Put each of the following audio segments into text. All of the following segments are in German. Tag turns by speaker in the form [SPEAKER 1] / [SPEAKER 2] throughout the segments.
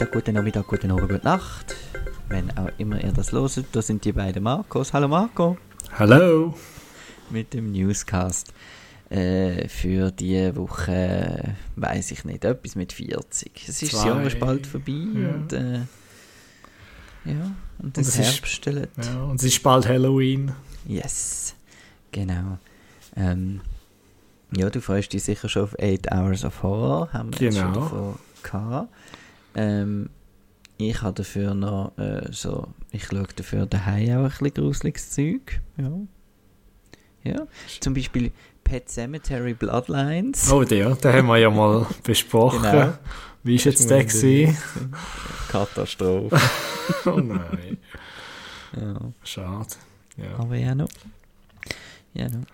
[SPEAKER 1] guten Mittag, guten Nachmittag, guten Abend, gute Nacht. Wenn auch immer ihr das loset, da sind die beiden Marcos. Hallo Marco.
[SPEAKER 2] Hallo.
[SPEAKER 1] Mit dem Newscast. Äh, für diese Woche weiß ich nicht, etwas mit 40. Es ist Zwei. Jahr bald vorbei ja. und äh, ja, und das Herbst.
[SPEAKER 2] Ja, und es ist bald Halloween.
[SPEAKER 1] Yes, genau. Ähm, ja, du freust dich sicher schon auf 8 Hours of Horror, haben wir genau. schon davon gehabt. Ähm, ich habe dafür noch äh, so, ich schaue dafür daheim auch ein bisschen gruseliges Zeug. Ja. Ja, zum Beispiel Pet Cemetery Bloodlines.
[SPEAKER 2] Oh, der, den haben wir ja mal besprochen. Genau. Wie ist jetzt der gewesen?
[SPEAKER 1] Katastrophe.
[SPEAKER 2] oh nein. Ja. Schade.
[SPEAKER 1] Ja. Aber ja noch. Ja noch.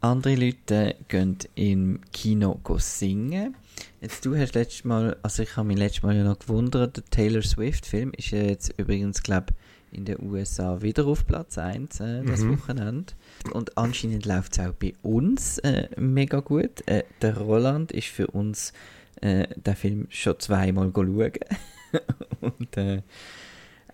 [SPEAKER 1] Andere Leute gehen im Kino singen. Jetzt, du hast letztes Mal, also ich habe mich letztes Mal ja noch gewundert, der Taylor Swift-Film ist ja jetzt übrigens, glaube in den USA wieder auf Platz 1 äh, das mhm. Wochenende. Und anscheinend läuft es auch bei uns äh, mega gut. Äh, der Roland ist für uns äh, den Film schon zweimal schauen. Und äh,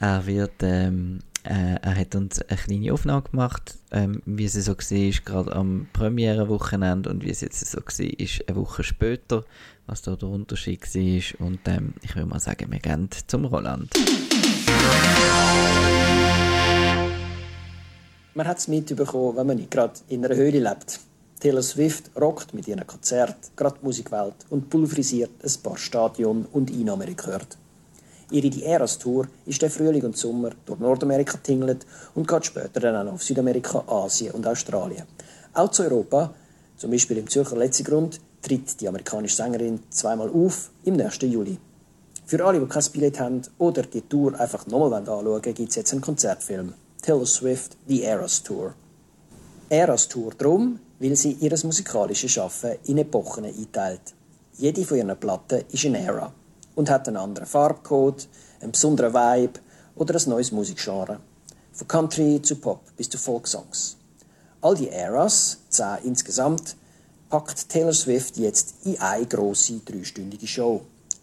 [SPEAKER 1] er wird ähm, äh, er hat uns eine kleine Aufnahme gemacht, ähm, wie es so war, gerade am Premiere-Wochenende und wie es jetzt so war, eine Woche später, was da der Unterschied war. Und ähm, ich würde mal sagen, wir gehen zum Roland.
[SPEAKER 3] Man hat es mitbekommen, wenn man nicht gerade in einer Höhle lebt. Taylor Swift rockt mit ihrem Konzert gerade die Musikwelt und pulverisiert ein paar Stadion und Einnahmen-Rekorde. Ihre Die Eras Tour ist der Frühling und Sommer durch Nordamerika tingelt und geht später dann auch auf Südamerika, Asien und Australien. Auch zu Europa, zum Beispiel im Zürcher Letzigrund, tritt die amerikanische Sängerin zweimal auf im nächsten Juli. Für alle, die kein Billett haben oder die Tour einfach nochmal anschauen wollen, gibt es jetzt einen Konzertfilm. Taylor Swift, The Eras Tour. Eras Tour drum, weil sie ihr musikalisches Schaffen in Epochen einteilt. Jede von ihren Platten ist eine Era und hat einen anderen Farbcode, einen besonderen Vibe oder ein neues Musikgenre. Von Country zu Pop bis zu Folksongs. All die Eras, zehn insgesamt, packt Taylor Swift jetzt in eine grosse dreistündige Show.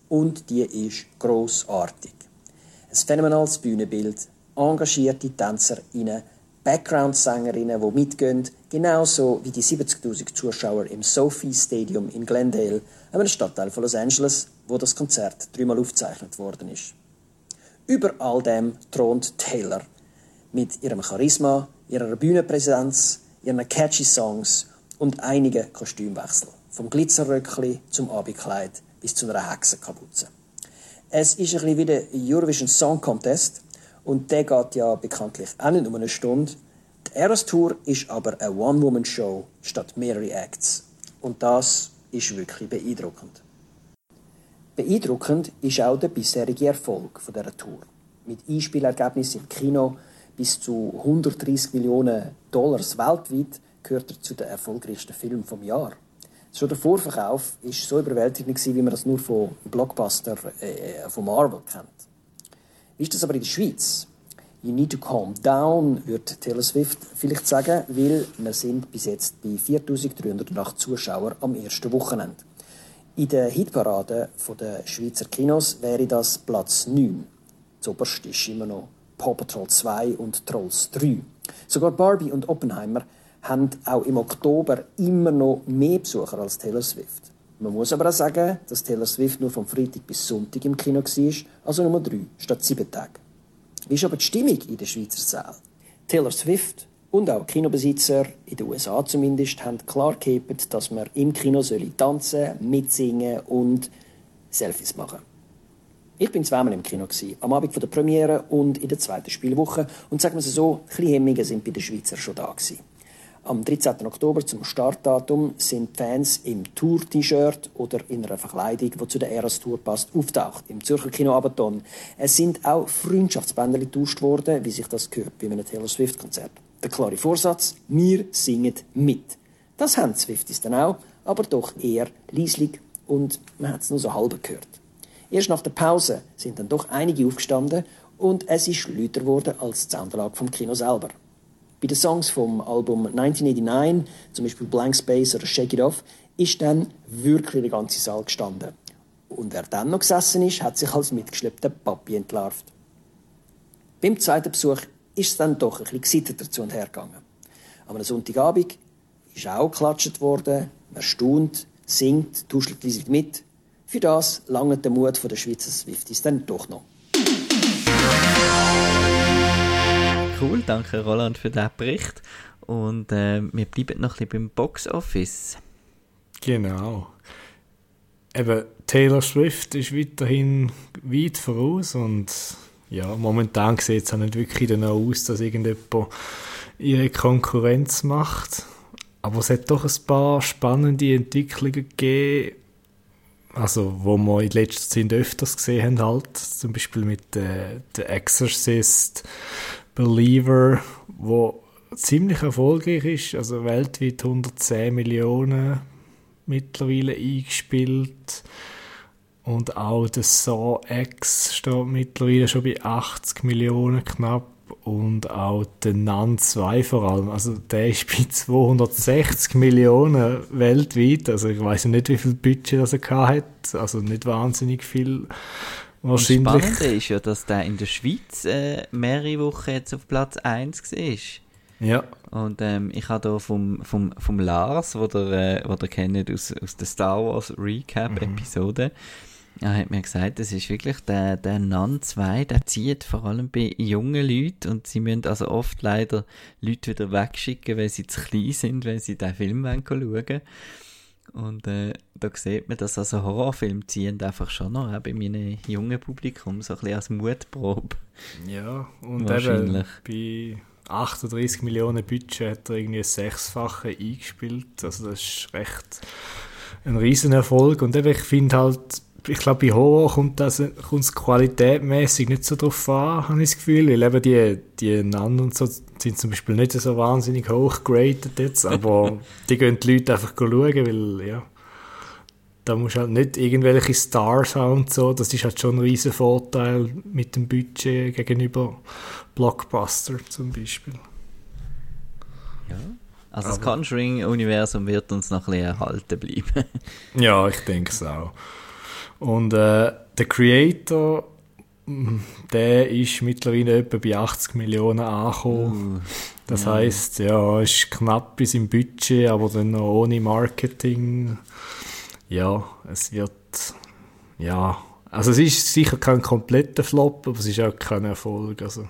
[SPEAKER 3] Und die ist grossartig. Ein phänomenales Bühnenbild, engagierte TänzerInnen, Background-Sängerinnen, die mitgehen, genauso wie die 70.000 Zuschauer im Sophie Stadium in Glendale, einem Stadtteil von Los Angeles, wo das Konzert dreimal aufgezeichnet worden ist. Über all dem thront Taylor mit ihrem Charisma, ihrer Bühnenpräsenz, ihren catchy Songs und einigen Kostümwechseln. Vom Glitzerröckli zum Abendkleid bis zu einer Hexenkapuze. Es ist ein bisschen wie der Eurovision Song Contest und der geht ja bekanntlich auch nicht um eine Stunde. Die Eras Tour ist aber eine One-Woman-Show statt mehrere Acts. Und das ist wirklich beeindruckend. Beeindruckend ist auch der bisherige Erfolg dieser Tour. Mit Einspielergebnissen im Kino bis zu 130 Millionen Dollars weltweit gehört er zu den erfolgreichsten Filmen vom Jahr. Schon der Vorverkauf war so überwältigend, wie man das nur von Blockbuster äh, von Marvel kennt. Wie ist das aber in der Schweiz? You need to calm down, würde Taylor Swift vielleicht sagen, weil wir sind bis jetzt bei 4308 Zuschauern am ersten Wochenende. In der Hitparade der Schweizer Kinos wäre das Platz 9. Zoberst ist immer noch Paw Patrol 2 und Trolls 3. Sogar Barbie und Oppenheimer haben auch im Oktober immer noch mehr Besucher als Taylor Swift. Man muss aber auch sagen, dass Taylor Swift nur vom Freitag bis Sonntag im Kino war, also nur drei statt sieben Tage. Wie ist aber die Stimmung in der Schweizer Saal? Taylor Swift und auch Kinobesitzer, in den USA zumindest, haben klar gehabt, dass man im Kino tanzen, mitsingen und Selfies machen. Ich bin zweimal im Kino am Abend der Premiere und in der zweiten Spielwoche und sagen wir es so, ein Hemmungen sind bei den Schweizer schon da gewesen. Am 13. Oktober zum Startdatum sind Fans im Tour-T-Shirt oder in einer Verkleidung, die zu der Eras Tour passt, auftaucht. Im Zürcher Kino Abaton. Es sind auch Freundschaftsbänder getauscht worden, wie sich das gehört bei einem Taylor Swift-Konzert. Der klare Vorsatz, wir singen mit. Das haben Swifties dann auch, aber doch eher leislich und man hat es nur so halb gehört. Erst nach der Pause sind dann doch einige aufgestanden und es ist lauter geworden als die Soundanlage vom Kino selber. Bei den Songs vom Album 1989, zum Beispiel Blank Space oder Shake It Off, ist dann wirklich der ganze Saal gestanden. Und wer dann noch gesessen ist, hat sich als mitgeschleppter Papi entlarvt. Beim zweiten Besuch ist es dann doch ein bisschen gesitteter zu und her gegangen. Am Sonntagabend ist auch geklatscht worden, man staunt, singt, tuschelt riesig mit. Für das lange der Mut der Schweizer Swifties dann doch noch.
[SPEAKER 1] Cool, danke Roland für diesen Bericht. Und äh, wir bleiben noch ein bisschen beim Box Office.
[SPEAKER 2] Genau. Eben, Taylor Swift ist weiterhin weit voraus und ja, momentan sieht es auch nicht wirklich danach aus, dass irgendjemand ihre Konkurrenz macht. Aber es hat doch ein paar spannende Entwicklungen gegeben, also wo wir in letzter Zeit öfters gesehen haben halt, zum Beispiel mit äh, The Exorcist, Believer, wo ziemlich erfolgreich ist, also weltweit 110 Millionen mittlerweile eingespielt und auch der Saw X steht mittlerweile schon bei 80 Millionen knapp und auch der Nun 2 vor allem. Also der ist bei 260 Millionen weltweit. Also ich weiß nicht, wie viel Budget das er hat. Also nicht wahnsinnig viel.
[SPEAKER 1] Wahrscheinlich. Das Spannende ist ja, dass der in der Schweiz äh, mehrere Wochen jetzt auf Platz 1 war.
[SPEAKER 2] Ja.
[SPEAKER 1] Und ähm, ich habe hier vom, vom, vom Lars, wo der, äh, wo der kennt aus, aus der Star Wars Recap-Episode, mhm. Er hat mir gesagt, das ist wirklich der, der Nun 2, der zieht vor allem bei jungen Leuten und sie müssen also oft leider Leute wieder wegschicken, weil sie zu klein sind, wenn sie den Film schauen wollen. Und äh, da sieht man, dass also Horrorfilme ziehen einfach schon noch auch bei meinem jungen Publikum so ein bisschen als Mutprobe.
[SPEAKER 2] Ja, und eben bei 38 Millionen Budget hat er irgendwie Sechsfache eingespielt. Also das ist recht ein Riesenerfolg. Und eben, ich finde halt, ich glaube, bei Horror kommt das kommt es qualitätmäßig nicht so drauf an, habe ich das Gefühl. Weil eben die, die Nan und so sind zum Beispiel nicht so wahnsinnig hoch graded jetzt, aber die gehen die Leute einfach schauen, weil, ja, da musst du halt nicht irgendwelche Stars haben und so. Das ist halt schon ein riesen Vorteil mit dem Budget gegenüber Blockbuster zum Beispiel.
[SPEAKER 1] Ja. Also aber das Conjuring-Universum wird uns noch ein bisschen erhalten bleiben.
[SPEAKER 2] ja, ich denke es auch. Und äh, der Creator, mm, der ist mittlerweile etwa bei 80 Millionen angekommen. Uh, das ja. heißt, ja, ist knapp bis im Budget, aber dann noch ohne Marketing. Ja, es wird, ja, also es ist sicher kein kompletter Flop, aber es ist auch kein Erfolg. Also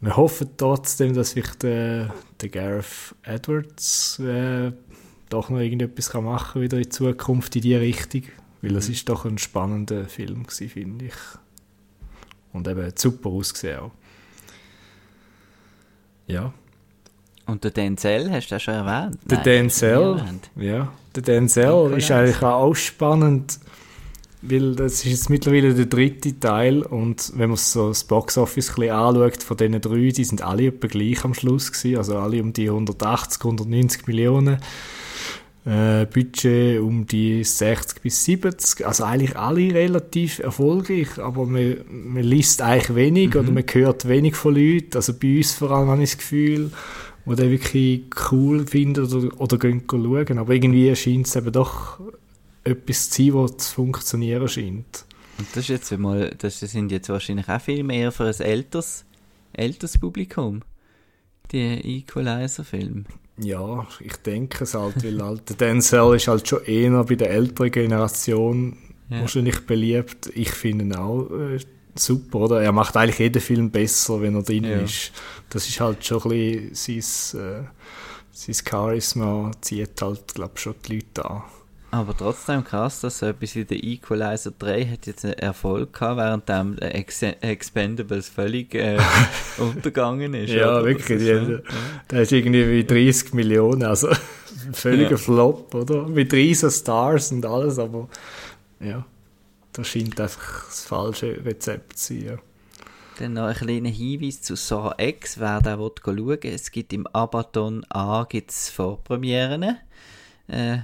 [SPEAKER 2] wir hoffen trotzdem, dass sich der, der Gareth Edwards äh, doch noch irgendetwas kann machen wieder in Zukunft in die Richtung. Weil es mhm. ist doch ein spannender Film finde ich. Und eben super ausgesehen auch. Ja.
[SPEAKER 1] Und der Denzel, hast du das schon erwähnt?
[SPEAKER 2] Der Nein, Denzel, ja. Der Denzel ist eigentlich auch spannend, weil das ist jetzt mittlerweile der dritte Teil und wenn man so das Boxoffice ein bisschen anschaut, von diesen drei, die sind alle etwa gleich am Schluss gewesen, also alle um die 180, 190 Millionen äh, Budget um die 60 bis 70. Also eigentlich alle relativ erfolgreich, aber man, man liest eigentlich wenig mhm. oder man hört wenig von Leuten. Also bei uns vor allem habe ich das Gefühl, die den wirklich cool finden oder, oder gehen schauen. Aber irgendwie scheint es eben doch etwas zu sein, was zu funktionieren scheint.
[SPEAKER 1] Und das, ist jetzt mal, das sind jetzt wahrscheinlich auch viel mehr für ein älteres, älteres Publikum, die Equalizer-Filme.
[SPEAKER 2] Ja, ich denke es halt, weil halt der Denzel ist halt schon eher bei der älteren Generation ja. wahrscheinlich beliebt. Ich finde ihn auch äh, super, oder? Er macht eigentlich jeden Film besser, wenn er drin ja. ist. Das ist halt schon ein bisschen sein, äh, sein Charisma, zieht halt, glaube ich, schon die Leute an.
[SPEAKER 1] Aber trotzdem krass, dass so etwas wie der Equalizer 3 hat jetzt einen Erfolg gehabt, während dem Ex Expendables völlig äh, untergegangen ist.
[SPEAKER 2] ja, oder? wirklich. Ist, ja. Der ist irgendwie wie 30 Millionen, also völliger ja. Flop, oder? Mit riesen Stars und alles, aber ja, das scheint einfach das falsche Rezept zu sein. Ja.
[SPEAKER 1] Dann noch ein kleiner Hinweis zu Saw X, wer da schauen will. Es gibt im Abaton A gibt's Vorpremieren. Äh,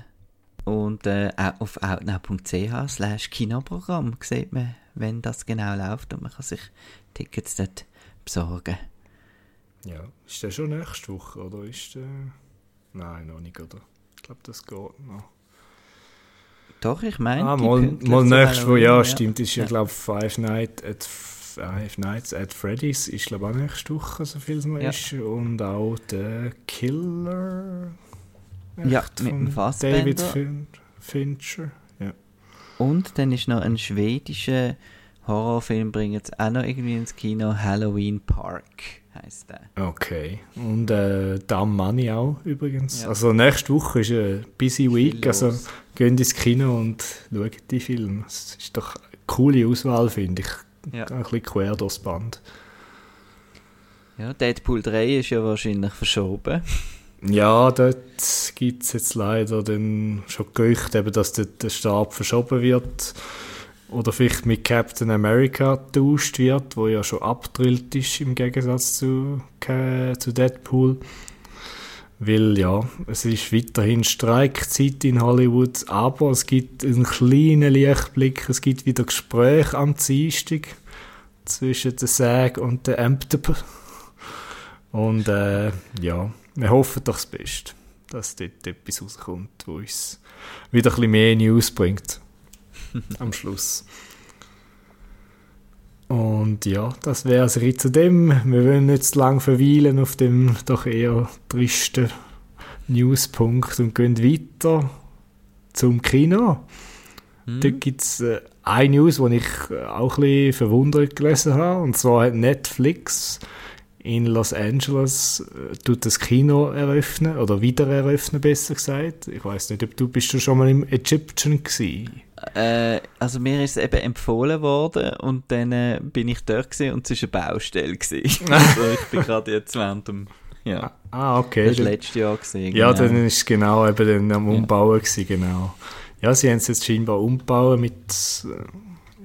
[SPEAKER 1] und äh, auf outnow.ch slash Kinoprogramm sieht man, wenn das genau läuft und man kann sich Tickets dort besorgen.
[SPEAKER 2] Ja, ist der schon nächste Woche oder ist der... Nein, noch nicht, oder? Ich glaube, das geht noch.
[SPEAKER 1] Doch, ich meine,
[SPEAKER 2] Ah, mal, mal nächstes Mal,
[SPEAKER 1] Halloween,
[SPEAKER 2] ja, stimmt, ist ja,
[SPEAKER 1] Ja.
[SPEAKER 2] glaube Five, Night at, Five Nights at Freddy's ist, glaube ich, auch nächste Woche, so viel es mal
[SPEAKER 1] Ja.
[SPEAKER 2] ist. Und auch der Killer.
[SPEAKER 1] Ja, mit dem Fassbender.
[SPEAKER 2] David fin Fincher. Ja.
[SPEAKER 1] Und dann ist noch ein schwedischer Horrorfilm, bringen jetzt auch noch irgendwie ins Kino, Halloween Park heißt der.
[SPEAKER 2] Okay. Und äh, Damn Money auch übrigens.
[SPEAKER 1] Ja.
[SPEAKER 2] Also nächste Woche ist eine busy week. Also geht ins Kino und schaut die Filme. Es ist doch eine coole Auswahl, finde ich.
[SPEAKER 1] Ja.
[SPEAKER 2] Ein bisschen quer durchs Band.
[SPEAKER 1] Ja, Deadpool 3 ist ja wahrscheinlich verschoben.
[SPEAKER 2] Ja, dort gibt es jetzt leider dann schon Gerüchte, eben, dass dort der Stab verschoben wird. Oder vielleicht mit Captain America getauscht wird, wo ja schon abdrillt ist im Gegensatz zu, zu Deadpool. Weil ja, es ist weiterhin Streikzeit in Hollywood, aber es gibt einen kleinen Lichtblick, es gibt wieder Gespräche am Dienstag zwischen der SAG und der MTP. Und äh, ja, wir hoffen doch das Beste, dass dort etwas rauskommt, wo uns wieder ein bisschen mehr News bringt. am Schluss. Und ja, das wäre es zu dem. Wir wollen nicht zu lang verweilen auf dem doch eher tristen Newspunkt und gehen weiter zum Kino.
[SPEAKER 1] Hm?
[SPEAKER 2] Dort gibt es äh, eine News, die ich äh, auch ein bisschen verwundert gelesen habe. Und zwar hat Netflix in Los Angeles äh, tut das Kino eröffnen oder wieder eröffnen, besser gesagt. Ich weiß nicht, ob du bist du schon mal im Egyptian gewesen.
[SPEAKER 1] Äh, also mir ist es eben empfohlen worden und dann äh, bin ich dort gewesen und es war eine Baustelle. Gewesen. also ich bin gerade jetzt während dem, ja,
[SPEAKER 2] Ah, okay.
[SPEAKER 1] das war letztes Jahr gewesen.
[SPEAKER 2] Ja,
[SPEAKER 1] genau.
[SPEAKER 2] dann ist es genau eben dann am
[SPEAKER 1] Ja.
[SPEAKER 2] Umbauen gewesen, genau. Ja, sie haben es jetzt scheinbar umbauen mit,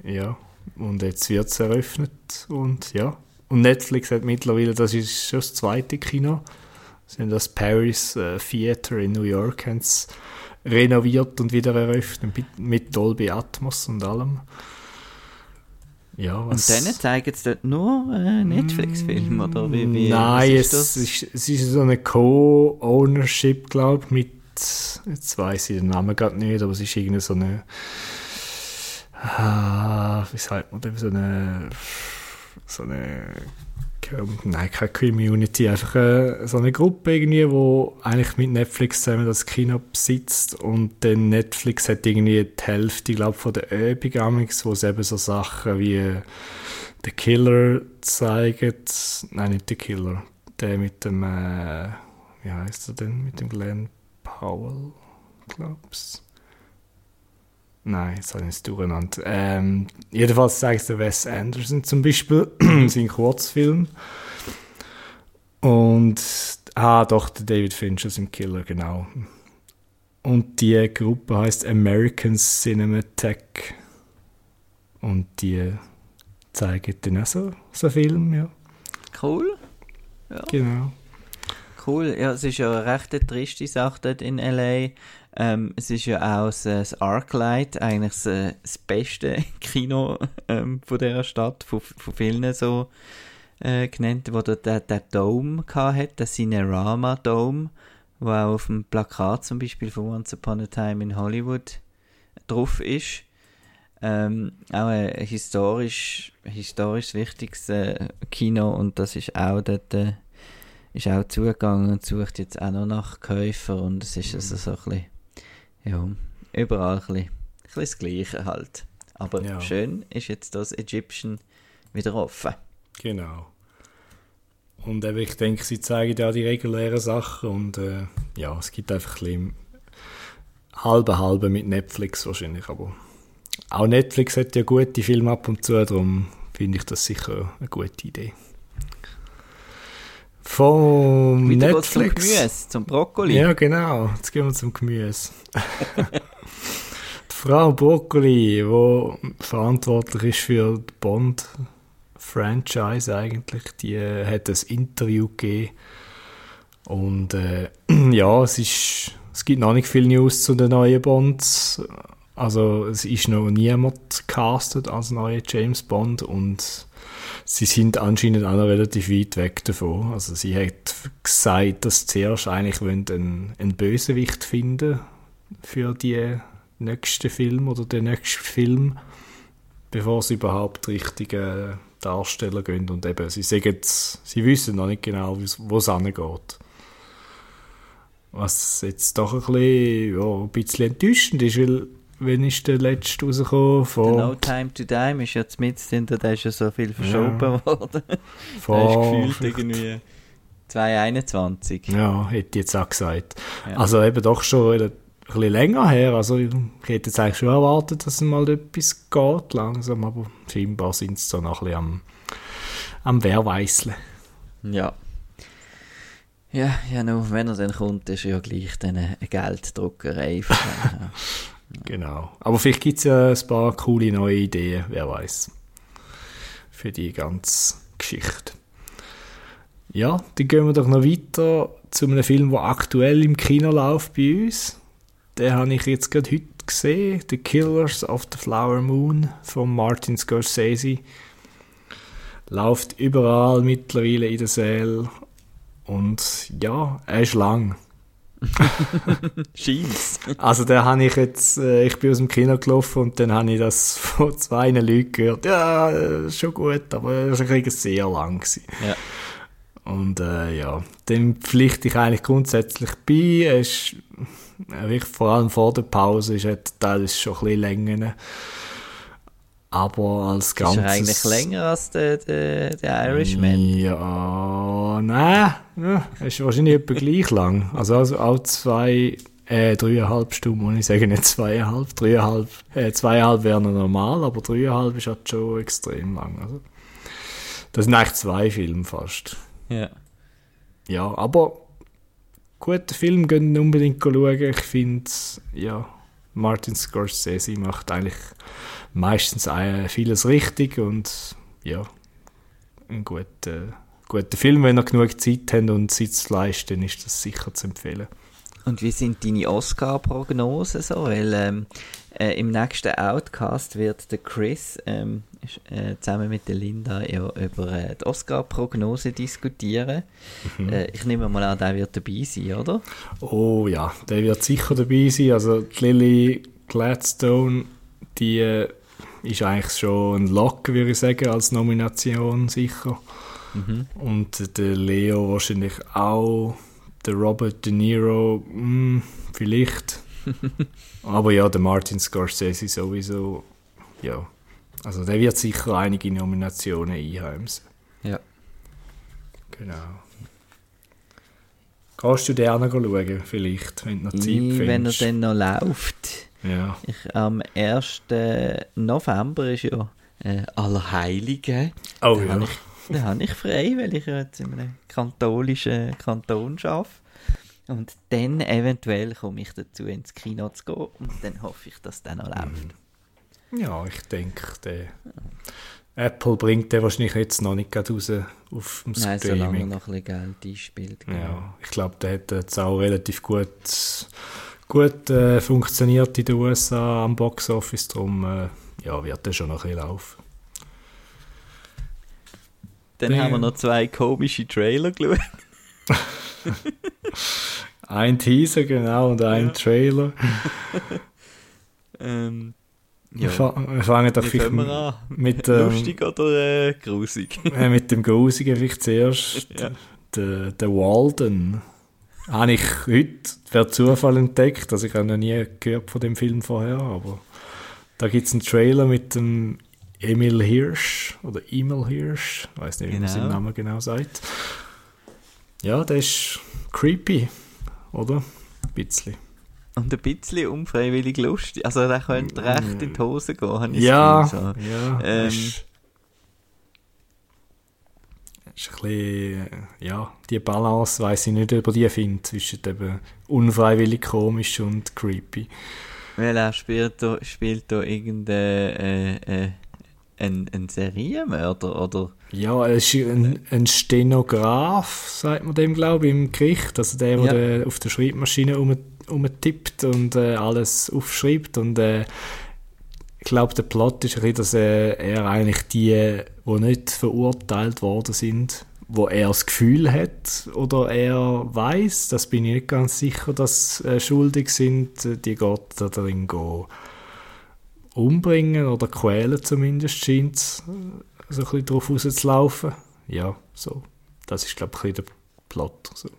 [SPEAKER 2] äh, ja, und jetzt wird es eröffnet und ja. Und Netflix hat mittlerweile, das ist schon das zweite Kino, sie haben das Paris äh, Theater in New York haben renoviert und wieder eröffnet mit, mit Dolby Atmos und allem. Ja,
[SPEAKER 1] Und dann zeigen sie dort nur äh, Netflix-Filme, oder wie, wie
[SPEAKER 2] Nein,
[SPEAKER 1] was
[SPEAKER 2] es
[SPEAKER 1] ist das?
[SPEAKER 2] ist, es ist so eine Co-Ownership, glaube ich, mit, jetzt weiß ich den Namen gerade nicht, aber es ist irgendwie so eine, ah, wie sagt man denn, so eine, so eine, nein, keine Community, einfach äh, so eine Gruppe irgendwie, wo eigentlich mit Netflix zusammen das Kino besitzt und dann Netflix hat irgendwie die Hälfte, glaube von der Übung wo es eben so Sachen wie The Killer zeigt, nein, nicht The Killer, der mit dem, äh, wie heißt er denn, mit dem Glenn Powell, glaub's. Nein, jetzt habe ich es durcheinander. Ähm, jedenfalls zeigt der Wes Anderson zum Beispiel, sein Kurzfilm. Und, ah, doch, der David Fincher ist im Killer, genau. Und die Gruppe heißt American Cinematheque. Und die zeigen dann auch so, so Film, ja,
[SPEAKER 1] Cool,
[SPEAKER 2] genau.
[SPEAKER 1] cool. Ja, es ist ja eine recht triste Sache dort in L.A., ähm, es ist ja auch das, Arclight, eigentlich das, das beste Kino ähm, von dieser Stadt, von, von vielen so äh, genannt, wo dort der, der Dome hat, der Cinerama Dome, wo auch auf dem Plakat zum Beispiel von Once Upon a Time in Hollywood drauf ist. Ähm, auch ein historisch, historisch wichtiges äh, Kino und das ist auch dort äh, ist auch zugegangen und sucht jetzt auch noch nach Käufer und es ist also so ein bisschen, ja, überall ein bisschen, ein bisschen das Gleiche halt. Aber
[SPEAKER 2] Ja.
[SPEAKER 1] schön ist jetzt das Egyptian wieder offen.
[SPEAKER 2] Genau. Und eben, ich denke, sie zeigen ja die regulären Sachen und äh, ja, es gibt einfach ein bisschen halbe halbe mit Netflix wahrscheinlich, aber auch Netflix hat ja gute Filme ab und zu, darum finde ich das sicher eine gute Idee. Vom
[SPEAKER 1] Wieder geht's zum
[SPEAKER 2] Netflix.
[SPEAKER 1] Gemüse, zum Brokkoli.
[SPEAKER 2] Ja, genau. Jetzt gehen wir zum Gemüse. die Frau Broccoli, die verantwortlich ist für die Bond-Franchise eigentlich, die äh, hat ein Interview gegeben. Und äh, ja, es, ist, es gibt noch nicht viel News zu den neuen Bonds. Also es ist noch niemand castet als neuer James Bond und sie sind anscheinend auch noch relativ weit weg davon. Also sie hat gesagt, dass sie zuerst eigentlich einen, einen Bösewicht finden für die nächsten Film oder den nächsten Film, bevor sie überhaupt richtige Darsteller gehen und eben, sie sagen, sie wissen noch nicht genau, wo es angeht. Was jetzt doch ein bisschen, ja, ein bisschen enttäuschend ist, weil wenn ist der letzte rausgekommen?
[SPEAKER 1] Von No Time to Die ist ja mit hinter, da ist ja so viel verschoben ja. worden. Von, da ist gefühlt irgendwie 2021.
[SPEAKER 2] Ja, hätte ich jetzt auch gesagt. Ja. Also eben doch schon ein bisschen länger her. Also ich hätte jetzt eigentlich schon erwartet, dass mal etwas geht langsam, aber scheinbar sind sie so noch ein bisschen am, am Wehrweisseln.
[SPEAKER 1] Ja. Ja, ja, nur wenn er dann kommt, ist ja gleich dann eine Gelddruckerei.
[SPEAKER 2] Genau. Aber vielleicht gibt es ja ein paar coole neue Ideen, wer weiß. Für die ganze Geschichte. Ja, dann gehen wir doch noch weiter zu einem Film, der aktuell im Kino läuft bei uns. Den habe ich jetzt gerade heute gesehen. The Killers of the Flower Moon von Martin Scorsese. Läuft überall mittlerweile in der Säle. Und ja, er ist lang.
[SPEAKER 1] Scheint's.
[SPEAKER 2] Also da habe ich jetzt, äh, ich bin aus dem Kino gelaufen und dann habe ich das von zwei Leuten gehört. Ja, äh, schon gut, aber es war sehr lang. Gewesen. Ja. Und äh, ja, dem pflichte ich eigentlich grundsätzlich bei. Es ist, äh, vor allem vor der Pause ist er teilweise schon ein bisschen länger. Aber als Ganzes...
[SPEAKER 1] Ist er eigentlich länger als der, der, der Irishman?
[SPEAKER 2] Ja, nein. Ja, ist wahrscheinlich etwa gleich lang. Also, also auch zwei, äh, dreieinhalb Stunden, muss ich sagen, nicht zweieinhalb. Dreieinhalb, äh, zweieinhalb wäre normal, aber dreieinhalb ist halt schon extrem lang. Also, das sind eigentlich zwei Filme fast.
[SPEAKER 1] Ja.
[SPEAKER 2] Ja, aber guter Film, gehen unbedingt schauen. Ich finde, ja, Martin Scorsese macht eigentlich meistens vieles richtig und ja, ein guter, guter Film. Wenn ihr genug Zeit habt und Sitzfleisch, dann ist das sicher zu empfehlen.
[SPEAKER 1] Und wie sind deine Oscar-Prognosen so? Weil ähm, äh, im nächsten Outcast wird der Chris ähm, äh, zusammen mit der Linda ja über äh, die Oscar-Prognose diskutieren. Mhm. Äh, ich nehme mal an, der wird dabei sein, oder?
[SPEAKER 2] Oh ja, der wird sicher dabei sein. Also Lily Gladstone, die äh, ist eigentlich schon ein Lock, würde ich sagen, als Nomination sicher. Mhm. Und der Leo wahrscheinlich auch. Der Robert De Niro, mh, hm, vielleicht. Aber ja, der Martin Scorsese sowieso. Ja. Also der wird sicher einige Nominationen einheimsen.
[SPEAKER 1] Ja.
[SPEAKER 2] Genau. Kannst du den auch noch schauen, vielleicht, wenn du noch Zeit findest?
[SPEAKER 1] Wenn er dann noch läuft.
[SPEAKER 2] Ja.
[SPEAKER 1] Ich, am 1. November ist ja äh, Allerheiligen.
[SPEAKER 2] Oh da ja.
[SPEAKER 1] Habe ich, da habe ich frei, weil ich jetzt in einem katholischen Kanton arbeite. Und dann eventuell komme ich dazu, ins Kino zu gehen. Und dann hoffe ich, dass der noch läuft.
[SPEAKER 2] Ja, ich denke, der Apple bringt den wahrscheinlich jetzt noch nicht gerade raus auf dem
[SPEAKER 1] Streaming. Nein, solange noch ein bisschen Geld einspielt.
[SPEAKER 2] Genau. Ja, ich glaube, der hat jetzt auch relativ gut gut äh, funktioniert in den USA am Boxoffice, darum äh, ja, wird er schon noch ein bisschen laufen.
[SPEAKER 1] Dann ja. haben wir noch zwei komische Trailer geschaut.
[SPEAKER 2] ein Teaser, genau, und ein ja. Trailer.
[SPEAKER 1] ähm,
[SPEAKER 2] ja. Wir fangen doch vielleicht mit
[SPEAKER 1] ähm, Lustig oder äh, grusig?
[SPEAKER 2] äh, mit dem Grusigen vielleicht zuerst. Ja. Der, der Walden habe ich heute per Zufall entdeckt. Also ich habe noch nie gehört von dem Film vorher, aber da gibt es einen Trailer mit dem Emil Hirsch oder Emil Hirsch, ich weiß nicht, wie genau. man seinen Namen genau sagt. Ja, der ist creepy, oder? Ein bisschen.
[SPEAKER 1] Und ein bisschen unfreiwillig lustig. Also der könnte recht in die Hose gehen, habe ich
[SPEAKER 2] ja. So. Ja, ähm, ist ein bisschen, äh, ja, die Balance weiß ich nicht, ob die finde, zwischen eben unfreiwillig komisch und creepy.
[SPEAKER 1] Weil er spielt da, spielt da irgendein äh, äh, ein, ein Serienmörder, oder?
[SPEAKER 2] Ja, er ist ein, ein Stenograf, sagt man dem, glaube ich, im Gericht. Also der, ja. der auf der Schreibmaschine um, umtippt und äh, alles aufschreibt und äh, ich glaube, der Plot ist ein bisschen, dass äh, er eigentlich die, die nicht verurteilt worden sind, wo er das Gefühl hat oder er weiß, das bin ich nicht ganz sicher, dass äh, schuldig sind, die geht da drin umbringen oder quälen zumindest, scheint es äh, so ein bisschen drauf rauszulaufen. Ja, so. Das ist, glaube ich, der Plot. So.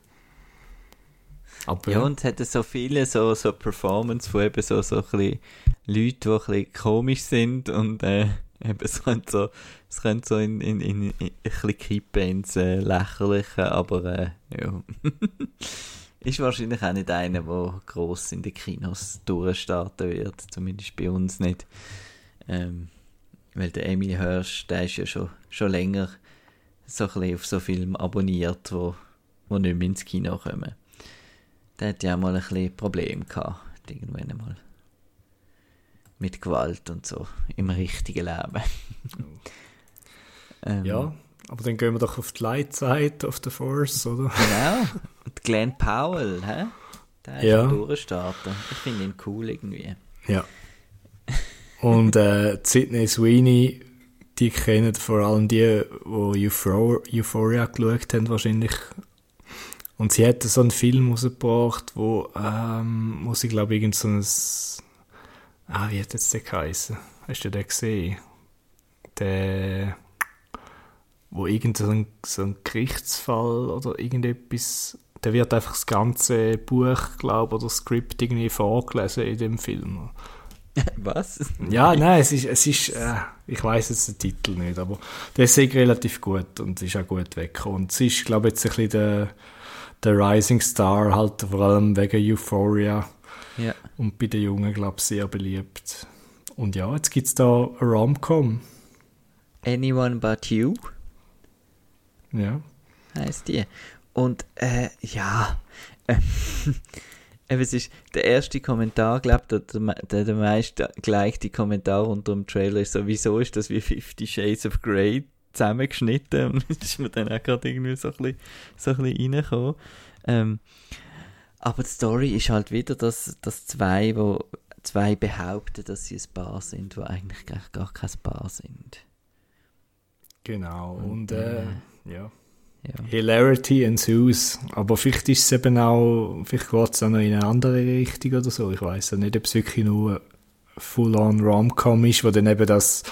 [SPEAKER 1] Aber, ja, und es hat so viele so, so Performance von eben so, so Leuten, die ein komisch sind und äh, eben, es könnte so, es könnte so in, in, in, in ein bisschen kippen ins äh, Lächerliche, aber äh, ja. ist wahrscheinlich auch nicht einer, der gross in den Kinos durchstarten wird, zumindest bei uns nicht. Ähm, weil der Emil Hirsch, der ist ja schon, schon länger so ein auf so Filme abonniert, wo, wo nicht mehr ins Kino kommen. Der hat ja mal ein bisschen Probleme gehabt, irgendwann einmal. Mit Gewalt und so, im richtigen Leben.
[SPEAKER 2] ähm, ja, aber dann gehen wir doch auf die Light Side of the Force, oder?
[SPEAKER 1] Genau. Und Glenn Powell, hä? Der ist ja. durchstarten. Ich finde ihn cool irgendwie.
[SPEAKER 2] Ja. Und äh, Sidney Sweeney, die kennen vor allem die, die Euphor Euphoria geschaut haben, wahrscheinlich. Und sie hat so einen Film rausgebracht, wo, ähm, muss ich glaube irgend so ein, ah, wie hat jetzt der geheißen? Hast du den gesehen? Der, wo irgend so ein, so ein Gerichtsfall oder irgendetwas, der wird einfach das ganze Buch, glaube oder Skript irgendwie vorgelesen in dem Film.
[SPEAKER 1] Was?
[SPEAKER 2] Ja, nein, es ist, es ist äh, ich weiß jetzt den Titel nicht, aber der ist relativ gut und ist auch gut weggekommen. Und es ist, glaube ich, jetzt ein bisschen der, der Rising Star, halt vor allem wegen Euphoria.
[SPEAKER 1] Ja.
[SPEAKER 2] Und bei den Jungen, glaube ich, sehr beliebt. Und ja, jetzt gibt es da eine Rom-Com.
[SPEAKER 1] Anyone But You?
[SPEAKER 2] Ja.
[SPEAKER 1] Heißt die. Und, äh, ja, äh, es ist der erste Kommentar, glaube der, der, der meiste gleiche Kommentar unter dem Trailer ist so, wieso ist das wie Fifty Shades of Grey zusammengeschnitten? Und ist mir dann auch gerade irgendwie so ein bisschen, so ein bisschen reingekommen. Ähm, aber die Story ist halt wieder, dass, dass zwei, wo zwei behaupten, dass sie ein Paar sind, wo eigentlich gar, gar kein Paar sind.
[SPEAKER 2] Genau, und, und äh, äh, ja. Ja. Hilarity ensues. Aber vielleicht ist es eben auch, vielleicht geht es auch noch in eine andere Richtung oder so. Ich weiß ja nicht, ob es wirklich nur full-on Rom-Com ist, wo dann eben das,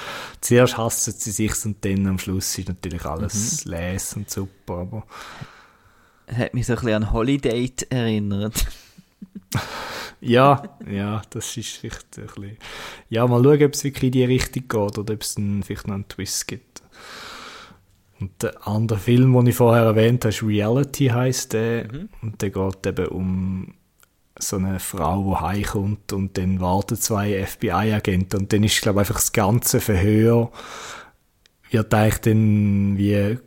[SPEAKER 2] zuerst hassen sie sich und dann am Schluss ist natürlich alles mhm. les und super, aber...
[SPEAKER 1] Hat mich so ein bisschen an Holiday erinnert.
[SPEAKER 2] ja, ja, das ist vielleicht ein bisschen... Ja, mal schauen, ob es wirklich in die Richtung geht oder ob es dann vielleicht noch einen Twist gibt. Und der andere Film, den ich vorher erwähnt habe, ist Reality heißt der. Mhm. Und der geht eben um so eine Frau, die heimkommt und dann warten zwei FBI-Agenten und dann ist, glaube ich, einfach das ganze Verhör wird eigentlich dann wie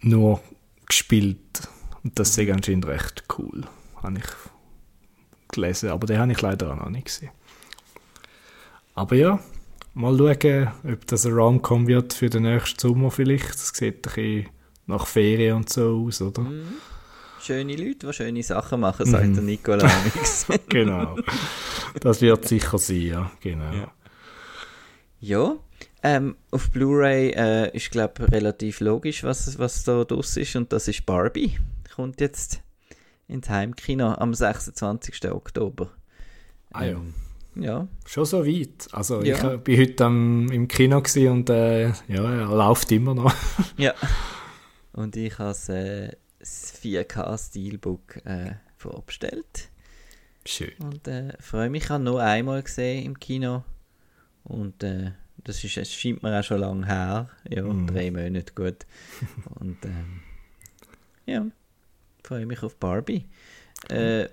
[SPEAKER 2] nur gespielt. Und das ist anscheinend recht cool. Habe ich gelesen, aber den habe ich leider auch noch nicht gesehen. Aber ja, Mal schauen, ob das ein Rom-Com wird für den nächsten Sommer vielleicht. Das sieht ein bisschen nach Ferien und so aus, oder? Mhm.
[SPEAKER 1] Schöne Leute, die schöne Sachen machen, sagt mhm. der Nicola
[SPEAKER 2] Genau. Das wird sicher sein, ja. Genau.
[SPEAKER 1] Ja, ja ähm, auf Blu-ray äh, ist, glaube ich, relativ logisch, was, was da draus ist. Und das ist Barbie. Kommt jetzt ins Heimkino am 26. Oktober.
[SPEAKER 2] Ah ja. Ähm,
[SPEAKER 1] ja.
[SPEAKER 2] Schon so weit. Also ja. ich war heute am, im Kino und äh, ja, er läuft immer noch.
[SPEAKER 1] ja. Und ich habe äh, das 4K Steelbook äh, vorbestellt.
[SPEAKER 2] Schön.
[SPEAKER 1] Und äh, freue mich, ich habe nur einmal gesehen im Kino. Und äh, das ist, es scheint mir auch schon lange her. Ja, mm. drei Monate gut. Und ähm, ja, freue mich auf Barbie. Äh,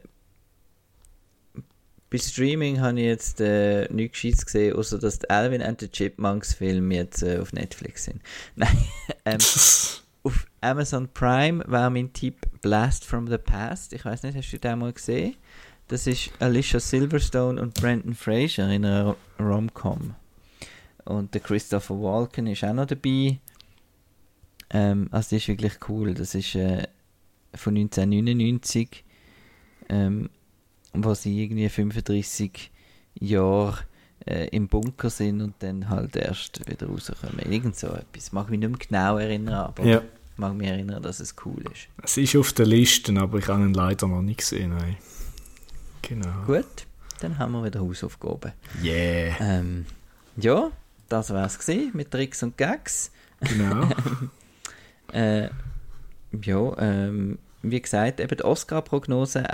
[SPEAKER 1] bei Streaming habe ich jetzt äh, nichts Gescheites gesehen, außer dass die Alvin and the Chipmunks Filme jetzt äh, auf Netflix sind. Nein, ähm, Amazon Prime war mein Tipp Blast from the Past. Ich weiß nicht, hast du den mal gesehen? Das ist Alicia Silverstone und Brandon Fraser in einer Rom-Com. Und der Christopher Walken ist auch noch dabei. Ähm, also, das ist wirklich cool. Das ist äh, von 1999. Ähm, wo sie irgendwie 35 Jahre äh, im Bunker sind und dann halt erst wieder rauskommen. Irgend so etwas. Mag mich nicht mehr genau erinnern, aber
[SPEAKER 2] ja.
[SPEAKER 1] Mag mich erinnern, dass es cool ist.
[SPEAKER 2] Es ist auf der Liste, aber ich habe ihn leider noch nicht gesehen. Nein. Genau.
[SPEAKER 1] Gut, dann haben wir wieder Hausaufgaben.
[SPEAKER 2] Yeah.
[SPEAKER 1] Ähm, ja, das war es mit Tricks und Gags.
[SPEAKER 2] Genau.
[SPEAKER 1] äh, ja, ähm, wie gesagt, eben die Oscar-Prognose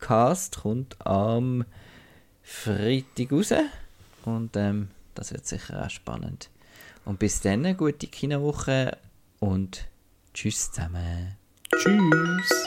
[SPEAKER 1] Outcast kommt am Freitag raus. Und ähm, das wird sicher auch spannend. Und bis dann, gute Kinowoche und tschüss zusammen.
[SPEAKER 2] Tschüss.